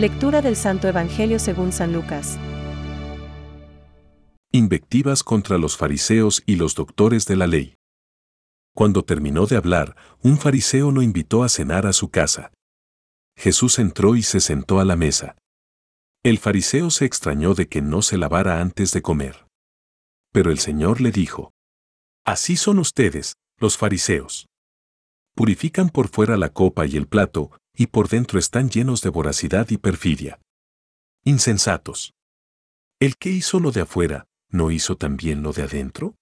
Lectura del Santo Evangelio según San Lucas. Invectivas contra los fariseos y los doctores de la ley. Cuando terminó de hablar, un fariseo lo invitó a cenar a su casa. Jesús entró y se sentó a la mesa. El fariseo se extrañó de que no se lavara antes de comer. Pero el Señor le dijo, Así son ustedes, los fariseos. Purifican por fuera la copa y el plato, y por dentro están llenos de voracidad y perfidia. Insensatos. El que hizo lo de afuera, ¿no hizo también lo de adentro?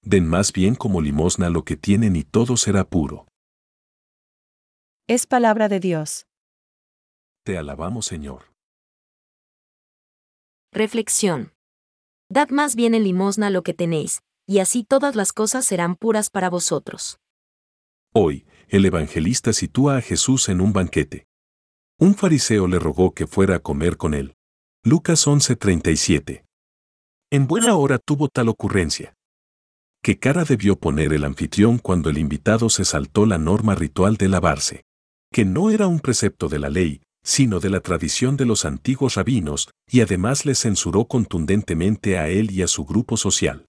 Den más bien como limosna lo que tienen y todo será puro. Es palabra de Dios. Te alabamos, Señor. Reflexión. Dad más bien en limosna lo que tenéis, y así todas las cosas serán puras para vosotros. Hoy, el evangelista sitúa a Jesús en un banquete. Un fariseo le rogó que fuera a comer con él. Lucas 11:37. En buena hora tuvo tal ocurrencia. ¿Qué cara debió poner el anfitrión cuando el invitado se saltó la norma ritual de lavarse? Que no era un precepto de la ley, sino de la tradición de los antiguos rabinos, y además le censuró contundentemente a él y a su grupo social.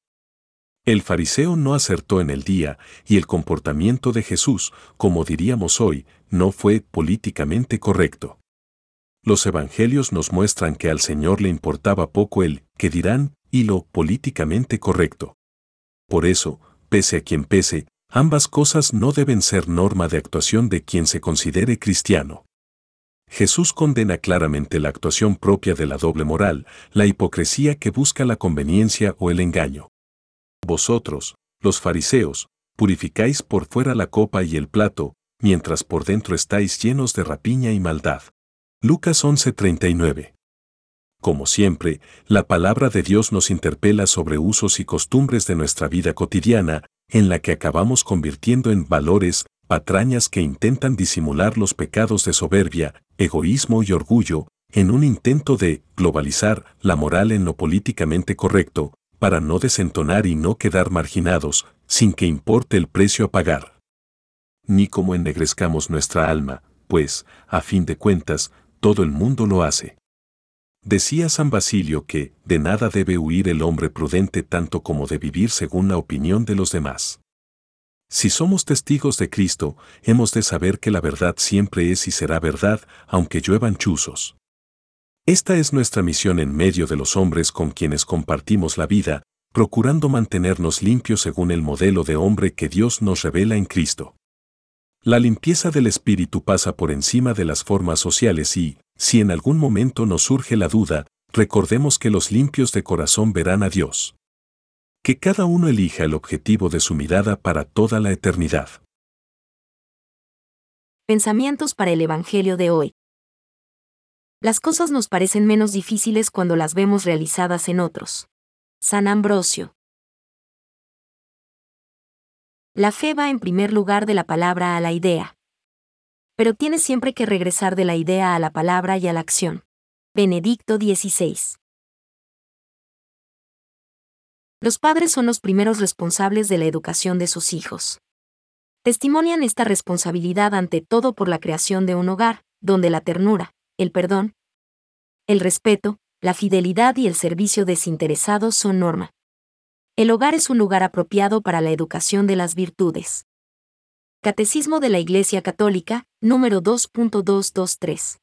El fariseo no acertó en el día, y el comportamiento de Jesús, como diríamos hoy, no fue políticamente correcto. Los evangelios nos muestran que al Señor le importaba poco el que dirán y lo políticamente correcto. Por eso, pese a quien pese, ambas cosas no deben ser norma de actuación de quien se considere cristiano. Jesús condena claramente la actuación propia de la doble moral, la hipocresía que busca la conveniencia o el engaño. Vosotros, los fariseos, purificáis por fuera la copa y el plato, mientras por dentro estáis llenos de rapiña y maldad. Lucas 11:39. Como siempre, la palabra de Dios nos interpela sobre usos y costumbres de nuestra vida cotidiana, en la que acabamos convirtiendo en valores, patrañas que intentan disimular los pecados de soberbia, egoísmo y orgullo, en un intento de globalizar la moral en lo políticamente correcto, para no desentonar y no quedar marginados, sin que importe el precio a pagar. Ni como ennegrezcamos nuestra alma, pues, a fin de cuentas, todo el mundo lo hace. Decía San Basilio que, de nada debe huir el hombre prudente tanto como de vivir según la opinión de los demás. Si somos testigos de Cristo, hemos de saber que la verdad siempre es y será verdad, aunque lluevan chuzos. Esta es nuestra misión en medio de los hombres con quienes compartimos la vida, procurando mantenernos limpios según el modelo de hombre que Dios nos revela en Cristo. La limpieza del espíritu pasa por encima de las formas sociales y, si en algún momento nos surge la duda, recordemos que los limpios de corazón verán a Dios. Que cada uno elija el objetivo de su mirada para toda la eternidad. Pensamientos para el Evangelio de hoy. Las cosas nos parecen menos difíciles cuando las vemos realizadas en otros. San Ambrosio. La fe va en primer lugar de la palabra a la idea. Pero tiene siempre que regresar de la idea a la palabra y a la acción. Benedicto XVI. Los padres son los primeros responsables de la educación de sus hijos. Testimonian esta responsabilidad ante todo por la creación de un hogar, donde la ternura, el perdón, el respeto, la fidelidad y el servicio desinteresado son norma. El hogar es un lugar apropiado para la educación de las virtudes. Catecismo de la Iglesia Católica, número 2.223.